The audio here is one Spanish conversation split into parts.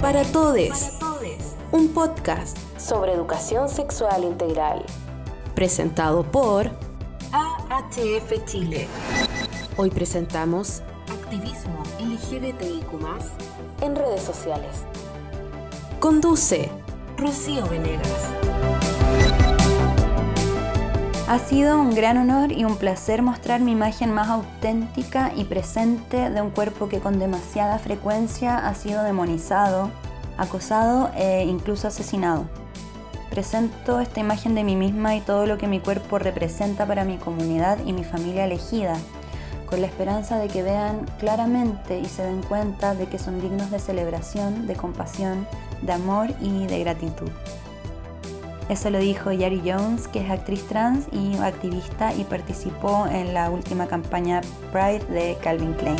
Para Todes, un podcast sobre educación sexual integral, presentado por AHF Chile. Hoy presentamos activismo LGBTIQ en redes sociales. Conduce Rocío Venegas. Ha sido un gran honor y un placer mostrar mi imagen más auténtica y presente de un cuerpo que con demasiada frecuencia ha sido demonizado, acosado e incluso asesinado. Presento esta imagen de mí misma y todo lo que mi cuerpo representa para mi comunidad y mi familia elegida, con la esperanza de que vean claramente y se den cuenta de que son dignos de celebración, de compasión, de amor y de gratitud. Eso lo dijo Yari Jones, que es actriz trans y activista y participó en la última campaña Pride de Calvin Klein.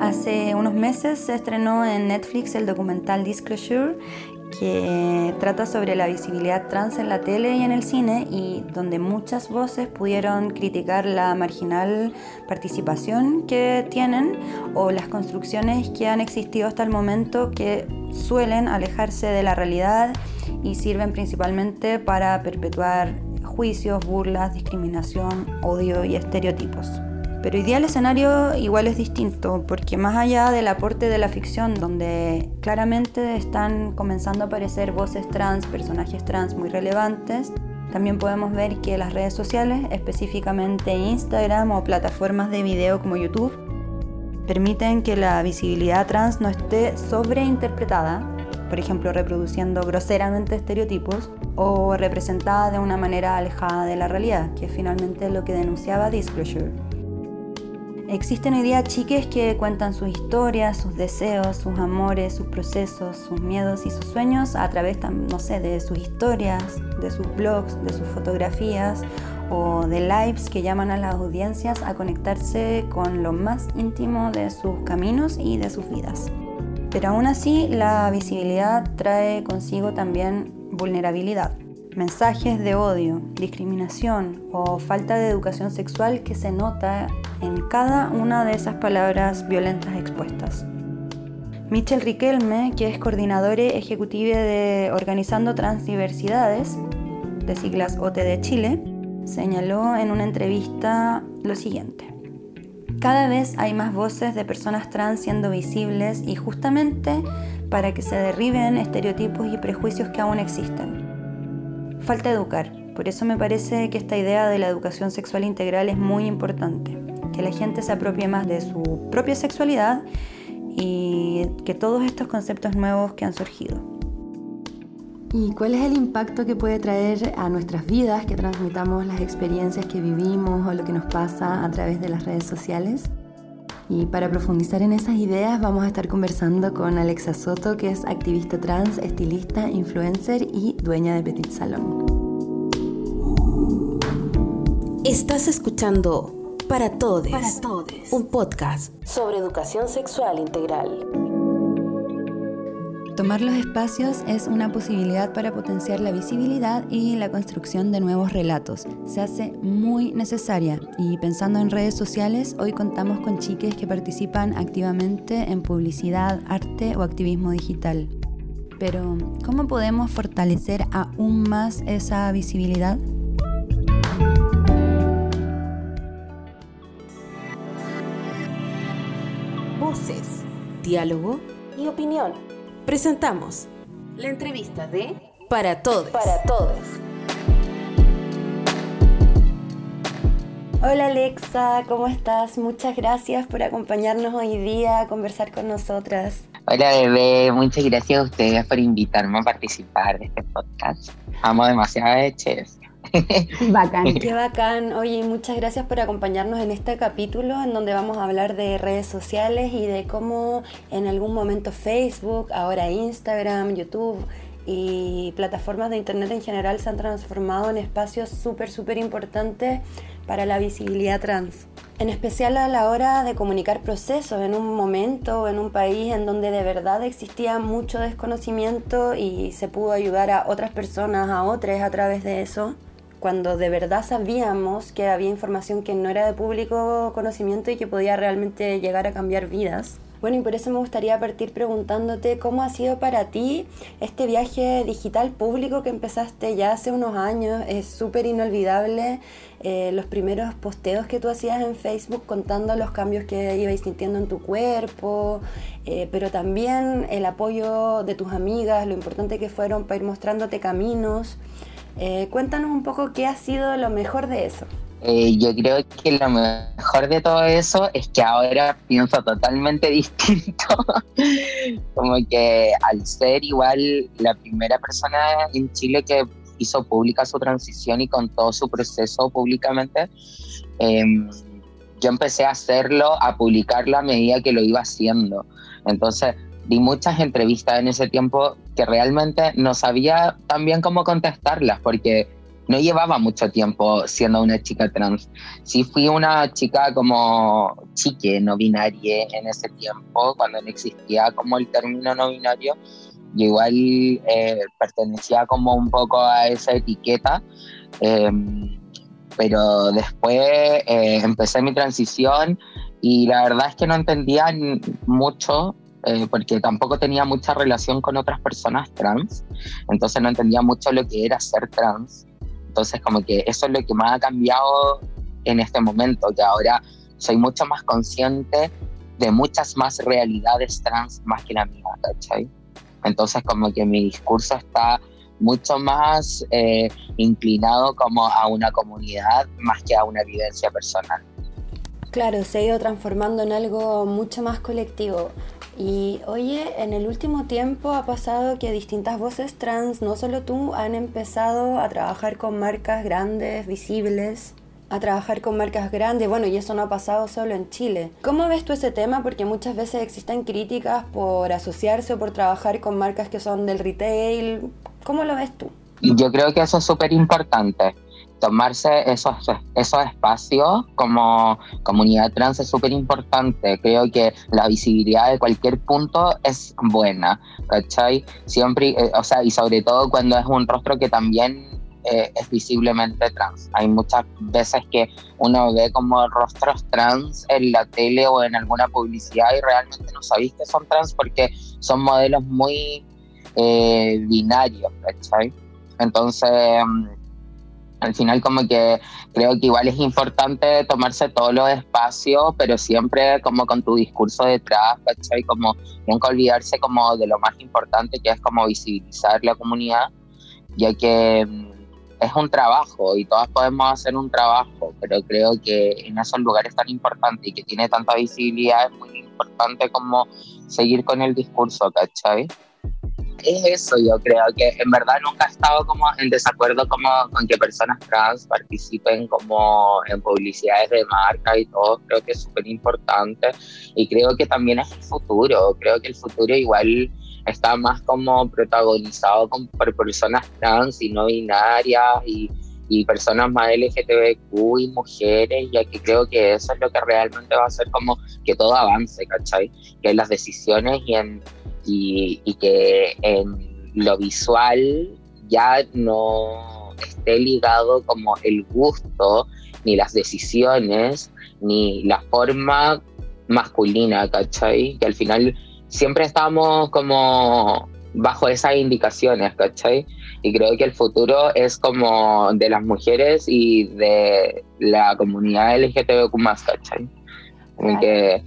Hace unos meses se estrenó en Netflix el documental Disclosure que trata sobre la visibilidad trans en la tele y en el cine y donde muchas voces pudieron criticar la marginal participación que tienen o las construcciones que han existido hasta el momento que suelen alejarse de la realidad y sirven principalmente para perpetuar juicios, burlas, discriminación, odio y estereotipos. Pero hoy día el escenario igual es distinto, porque más allá del aporte de la ficción, donde claramente están comenzando a aparecer voces trans, personajes trans muy relevantes, también podemos ver que las redes sociales, específicamente Instagram o plataformas de video como YouTube, permiten que la visibilidad trans no esté sobreinterpretada, por ejemplo reproduciendo groseramente estereotipos, o representada de una manera alejada de la realidad, que es finalmente lo que denunciaba Disclosure. Existen hoy día chiques que cuentan sus historias, sus deseos, sus amores, sus procesos, sus miedos y sus sueños a través, de sus historias, de sus blogs, de sus fotografías o de lives que llaman a las audiencias a conectarse con lo más íntimo de sus caminos y de sus vidas. Pero aún así, la visibilidad trae consigo también vulnerabilidad mensajes de odio, discriminación o falta de educación sexual que se nota en cada una de esas palabras violentas expuestas. Michelle Riquelme, que es coordinadora ejecutiva de Organizando Transdiversidades, de siglas OTD Chile, señaló en una entrevista lo siguiente. Cada vez hay más voces de personas trans siendo visibles y justamente para que se derriben estereotipos y prejuicios que aún existen falta educar. Por eso me parece que esta idea de la educación sexual integral es muy importante. Que la gente se apropie más de su propia sexualidad y que todos estos conceptos nuevos que han surgido. ¿Y cuál es el impacto que puede traer a nuestras vidas que transmitamos las experiencias que vivimos o lo que nos pasa a través de las redes sociales? Y para profundizar en esas ideas vamos a estar conversando con Alexa Soto, que es activista trans, estilista, influencer y dueña de Petit Salón. Estás escuchando Para Todes, Para Todes, un podcast sobre educación sexual integral. Tomar los espacios es una posibilidad para potenciar la visibilidad y la construcción de nuevos relatos. Se hace muy necesaria y pensando en redes sociales, hoy contamos con chiques que participan activamente en publicidad, arte o activismo digital. Pero, ¿cómo podemos fortalecer aún más esa visibilidad? Voces, diálogo y opinión presentamos la entrevista de Para Todos. Para Todos. Hola Alexa, ¿cómo estás? Muchas gracias por acompañarnos hoy día a conversar con nosotras. Hola bebé, muchas gracias a ustedes por invitarme a participar de este podcast. Amo demasiado a Chess. Bacán. Qué bacán. Oye, muchas gracias por acompañarnos en este capítulo en donde vamos a hablar de redes sociales y de cómo en algún momento Facebook, ahora Instagram, YouTube y plataformas de Internet en general se han transformado en espacios súper, súper importantes para la visibilidad trans. en especial a la hora de comunicar procesos en un momento, en un país en donde de verdad existía mucho desconocimiento y se pudo ayudar a otras personas, a otras a través de eso, cuando de verdad sabíamos que había información que no era de público conocimiento y que podía realmente llegar a cambiar vidas. Bueno, y por eso me gustaría partir preguntándote cómo ha sido para ti este viaje digital público que empezaste ya hace unos años. Es súper inolvidable eh, los primeros posteos que tú hacías en Facebook contando los cambios que ibais sintiendo en tu cuerpo, eh, pero también el apoyo de tus amigas, lo importante que fueron para ir mostrándote caminos. Eh, cuéntanos un poco qué ha sido lo mejor de eso. Eh, yo creo que lo mejor de todo eso es que ahora pienso totalmente distinto. Como que al ser igual la primera persona en Chile que hizo pública su transición y contó su proceso públicamente, em, yo empecé a hacerlo, a publicarlo a medida que lo iba haciendo. Entonces, di muchas entrevistas en ese tiempo que realmente no sabía tan bien cómo contestarlas, porque no llevaba mucho tiempo siendo una chica trans. Sí fui una chica como chique, no binaria en ese tiempo, cuando no existía como el término no binario. Yo igual eh, pertenecía como un poco a esa etiqueta, em, pero después eh, empecé mi transición y la verdad es que no entendía mucho eh, porque tampoco tenía mucha relación con otras personas trans, entonces no entendía mucho lo que era ser trans. Entonces, como que eso es lo que más ha cambiado en este momento, que ahora soy mucho más consciente de muchas más realidades trans más que la mía, ¿cachai? Entonces, como que mi discurso está mucho más eh, inclinado como a una comunidad más que a una vivencia personal. Claro, se ha ido transformando en algo mucho más colectivo. Y oye, en el último tiempo ha pasado que distintas voces trans, no solo tú, han empezado a trabajar con marcas grandes, visibles, a trabajar con marcas grandes, bueno, y eso no ha pasado solo en Chile. ¿Cómo ves tú ese tema? Porque muchas veces existen críticas por asociarse o por trabajar con marcas que son del retail. ¿Cómo lo ves tú? Yo creo que eso es súper importante tomarse esos, esos espacios como comunidad trans es súper importante. Creo que la visibilidad de cualquier punto es buena, ¿cachai? Siempre, eh, o sea, y sobre todo cuando es un rostro que también eh, es visiblemente trans. Hay muchas veces que uno ve como rostros trans en la tele o en alguna publicidad y realmente no sabéis que son trans porque son modelos muy eh, binarios, ¿cachai? Entonces al final como que creo que igual es importante tomarse todos los espacios, pero siempre como con tu discurso detrás, ¿cachai? Como nunca olvidarse como de lo más importante que es como visibilizar la comunidad, ya que mm, es un trabajo y todas podemos hacer un trabajo, pero creo que en esos lugares tan importantes y que tiene tanta visibilidad es muy importante como seguir con el discurso, ¿cachai? Es eso, yo creo que en verdad nunca he estado como en desacuerdo como con que personas trans participen como en publicidades de marca y todo, creo que es súper importante y creo que también es el futuro, creo que el futuro igual está más como protagonizado por personas trans y no binarias y, y personas más LGTBQ y mujeres, ya que creo que eso es lo que realmente va a hacer como que todo avance, ¿cachai? Que las decisiones y en y, que en lo visual ya no esté ligado como el gusto, ni las decisiones, ni la forma masculina, ¿cachai? Que al final siempre estamos como bajo esas indicaciones, ¿cachai? Y creo que el futuro es como de las mujeres y de la comunidad LGTBQ+, ¿cachai? Que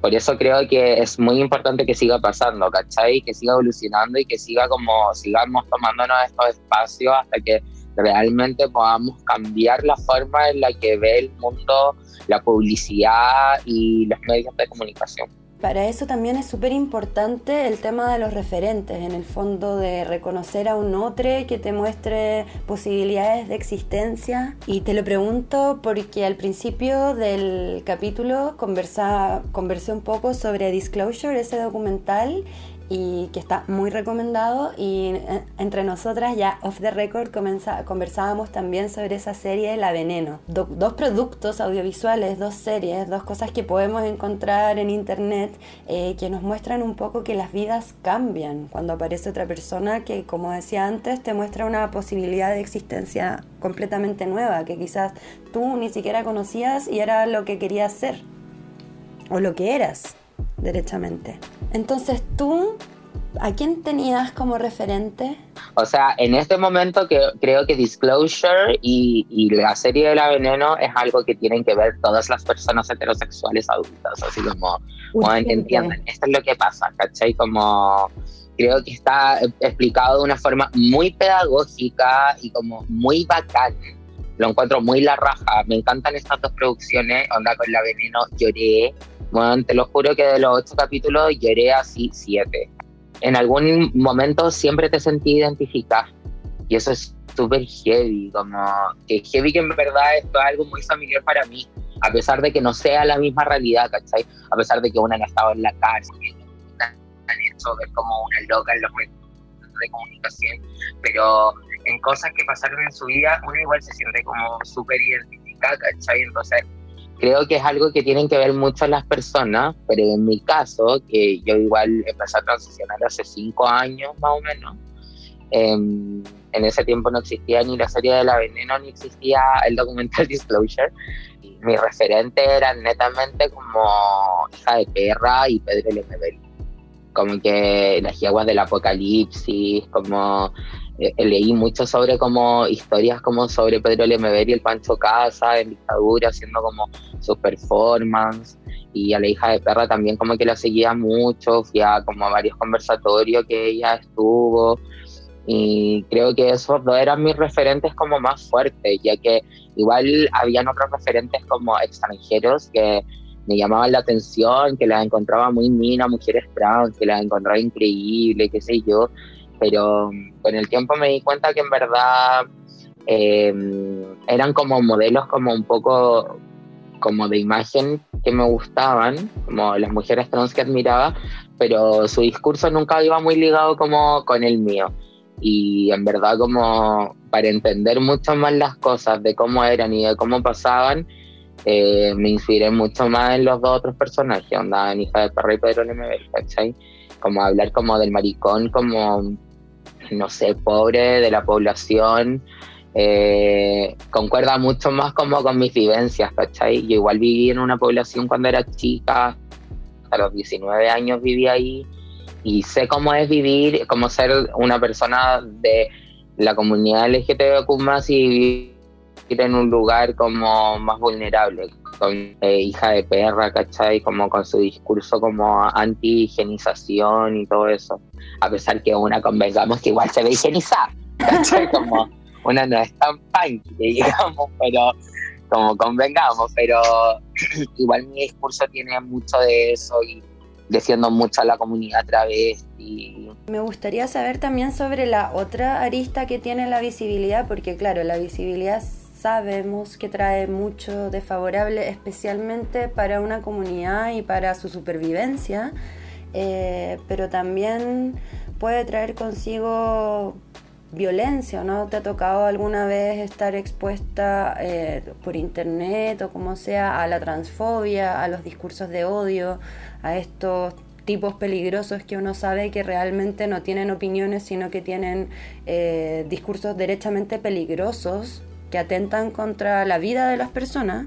por eso creo que es muy importante que siga pasando, ¿cachai? Que siga evolucionando y que siga como, sigamos tomándonos estos espacios hasta que realmente podamos cambiar la forma en la que ve el mundo la publicidad y los medios de comunicación. Para eso también es súper importante el tema de los referentes, en el fondo de reconocer a un otro que te muestre posibilidades de existencia. Y te lo pregunto porque al principio del capítulo conversa, conversé un poco sobre Disclosure, ese documental, y que está muy recomendado. Y eh, entre nosotras ya off the record conversábamos también sobre esa serie La Veneno. dos productos audiovisuales, dos series, dos cosas que podemos encontrar en internet eh, que nos muestran un poco que las vidas cambian. Cuando aparece otra persona que como decía antes te muestra una posibilidad de existencia completamente nueva que quizás tú ni siquiera conocías y era lo que querías ser o lo que eras derechamente. Entonces tú, ¿a quién tenías como referente? O sea, en este momento que creo que Disclosure y, y, la serie de la veneno es algo que tienen que ver todas las personas heterosexuales adultas, así como, entiendan, esto es lo que pasa, ¿cachai? Como creo que está explicado de una forma muy pedagógica y como muy bacán. Lo encuentro muy la raja. Me encantan estas dos producciones. Onda con la veneno lloré bueno, te lo juro que de los ocho capítulos lloré así siete. En algún momento siempre te sentí identificar y eso es súper heavy, como que heavy que en verdad esto es algo muy familiar para mí, a pesar de que no sea la misma realidad, ¿cachai? A pesar de que una ha estado en la cárcel, han hecho ver como una loca en los medios de comunicación, pero en cosas que pasaron en su vida, uno igual se siente como súper identificada, ¿cachai? Entonces, creo que es algo que tienen que ver mucho las personas, pero en mi caso, que yo igual empecé a transicionar hace cinco años más o menos, em, en ese tiempo no existía ni la serie de la veneno ni existía el documental Disclosure. Y mi referente era netamente como hija de perra y Pedro Lemebel. Como que las yeguas del apocalipsis, como leí mucho sobre como historias como sobre Pedro Lemebel y el Pancho Casa en dictadura, haciendo como sus performance. Y a la hija de perra también como que la seguía mucho, fui a como varios conversatorios que ella estuvo. Y creo que esos dos eran mis referentes como más fuertes, ya que igual habían otros referentes como extranjeros que me llamaban la atención, que las encontraba muy mina, mujeres trans, que las encontraba increíble, qué sé yo pero con el tiempo me di cuenta que en verdad em, eran como modelos como un poco como de imagen que me gustaban, como las mujeres trans que admiraba, pero su discurso nunca iba muy ligado como con el mío. Y en verdad como para entender mucho más las cosas de cómo eran y de cómo pasaban, eh, me inspiré mucho más en los dos otros personajes, onda Hija de Perra y Pedro Lemebel, ¿cachai? Como hablar como del maricón, como no sé, pobre de la población, eh, concuerda mucho más como con mis vivencias, ¿cachai? Yo igual viví en una población cuando era chica, a los 19 años viví ahí y sé cómo es vivir, cómo ser una persona de la comunidad LGTBQ más y vivir en un lugar como más vulnerable, con eh, hija de perra, ¿cachai? Como con su discurso como anti-higienización y todo eso. A pesar que una convengamos que igual se ve higienizada, ¿cachai? Como una no es tan punk, digamos, pero como convengamos, pero igual mi discurso tiene mucho de eso y defiendo mucho a la comunidad travesti. Me gustaría saber también sobre la otra arista que tiene la visibilidad, porque claro, la visibilidad sabemos que trae mucho desfavorable, especialmente para una comunidad y para su supervivencia, eh, pero también puede traer consigo violencia, ¿no? ¿Te ha tocado alguna vez estar expuesta eh, por internet o como sea a la transfobia, a los discursos de odio, a estos tipos peligrosos que uno sabe que realmente no tienen opiniones, sino que tienen eh, discursos derechamente peligrosos que atentan contra la vida de las personas,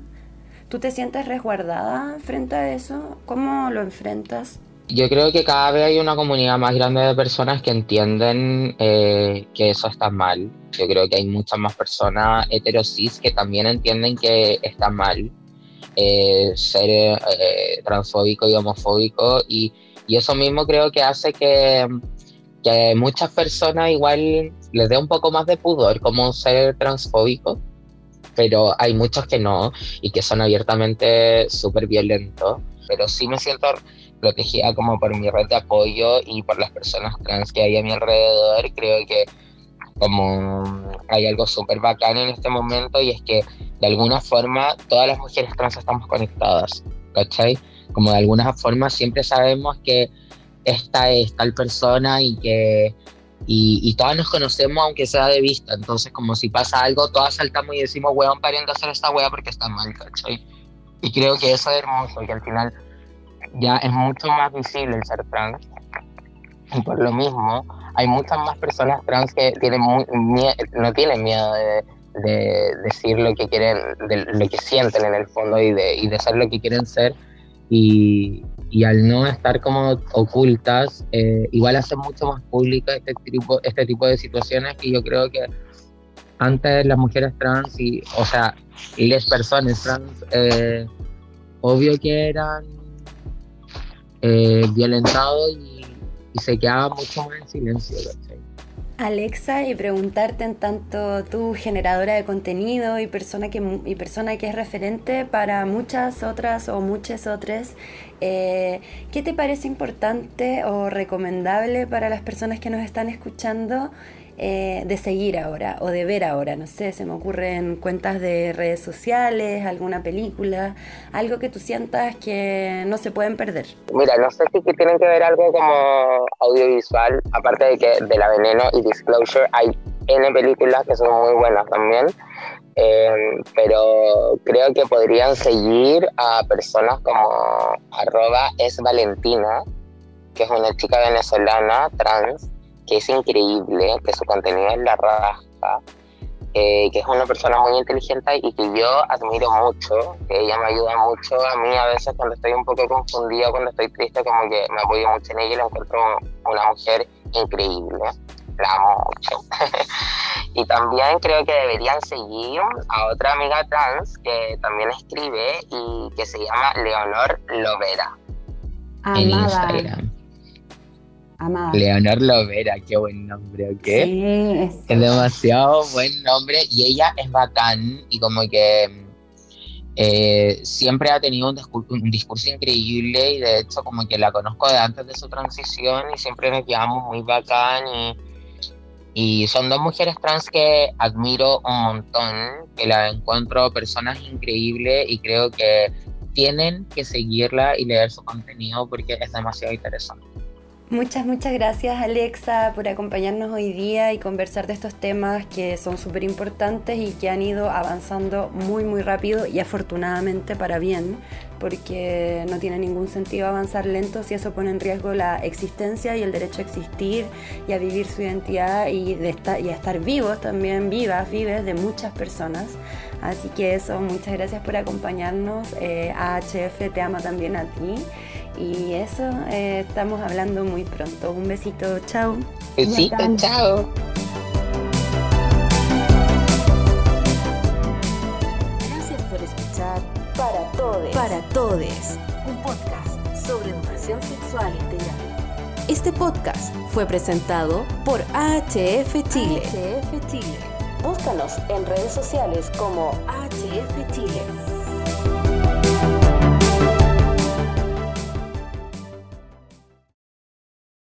¿tú te sientes resguardada frente a eso? ¿Cómo lo enfrentas? Yo creo que cada vez hay una comunidad más grande de personas que entienden eh, que eso está mal. Yo creo que hay muchas más personas heterosis que también entienden que está mal eh, ser eh, transfóbico y homofóbico. Y, y, eso mismo creo que hace que, que muchas personas igual les dé un poco más de pudor como ser transfóbico, pero hay muchos que no y que son abiertamente súper violentos. Pero sí me siento protegida como por mi red de apoyo y por las personas trans que hay a mi alrededor. Creo que como hay algo súper bacán en este momento y es que de alguna forma todas las mujeres trans estamos conectadas, ¿cachai? Como de alguna forma siempre sabemos que esta es tal persona y que y, todas nos conocemos aunque sea de vista, entonces como si pasa algo, todas saltamos y decimos, weón, paren de hacer esta wea porque está mal, ¿cachai? Y creo que eso es hermoso, que al final ya es mucho más visible el ser trans. Y por lo mismo, hay muchas más personas trans que tienen muy, no tienen miedo de, de, decir lo que quieren, de lo que sienten en el fondo y de, y de ser lo que quieren ser. Y, y al no estar como ocultas, eh, igual hace mucho más pública este tipo, este tipo de situaciones que yo creo que antes las mujeres trans y, o sea, las personas trans, eh, obvio que eran eh, violentados y, se quedaban mucho más en silencio. Alexa, y preguntarte en tanto tú, generadora de contenido y persona que, y persona que es referente para muchas otras o muchas otras, eh, ¿qué te parece importante o recomendable para las personas que nos están escuchando eh, de seguir ahora o de ver ahora. No sé, se me ocurren cuentas de redes sociales, alguna película, algo que tú sientas que no se pueden perder. Mira, no sé si tienen que ver algo como audiovisual, aparte de que de La Veneno y Disclosure hay N películas que son muy buenas también. Eh, pero creo que podrían seguir a personas como arroba es Valentina, que es una chica venezolana trans, que es increíble, que su contenido es la raja, eh, que es una persona muy inteligente y que yo admiro mucho, que ella me ayuda mucho a mí a veces cuando estoy un poco confundido, cuando estoy triste, como que me apoyo mucho en ella y la encuentro una mujer increíble, la amo mucho. y también creo que deberían seguir a otra amiga trans que también escribe y que se llama Leonor Lovera en Instagram. Leonor Lovera, qué buen nombre, ¿ok? Sí, es, demasiado buen nombre y ella es bacán y como que eh, siempre ha tenido un discurso, increíble y de hecho como que la conozco de antes de su transición y siempre nos llevamos muy bacán y, y son dos mujeres trans que admiro un montón, que la encuentro personas increíbles y creo que tienen que seguirla y leer su contenido porque es demasiado interesante. Muchas, muchas gracias Alexa por acompañarnos hoy día y conversar de estos temas que son súper importantes y que han ido avanzando muy, muy rápido y afortunadamente para bien, porque no tiene ningún sentido avanzar lento si eso pone en riesgo la existencia y el derecho a existir y a vivir su identidad y, a estar vivos también, vivas, vives de muchas personas. Así que eso, muchas gracias por acompañarnos. Eh, AHF te ama también a ti. Y eso, eh, estamos hablando muy pronto. Un besito, chao. Besito, chao. Gracias por escuchar Para Todes. Para Todes, un podcast sobre educación sexual integral. Este podcast fue presentado por AHF Chile. AHF Chile. Búscanos en redes sociales como AHF Chile.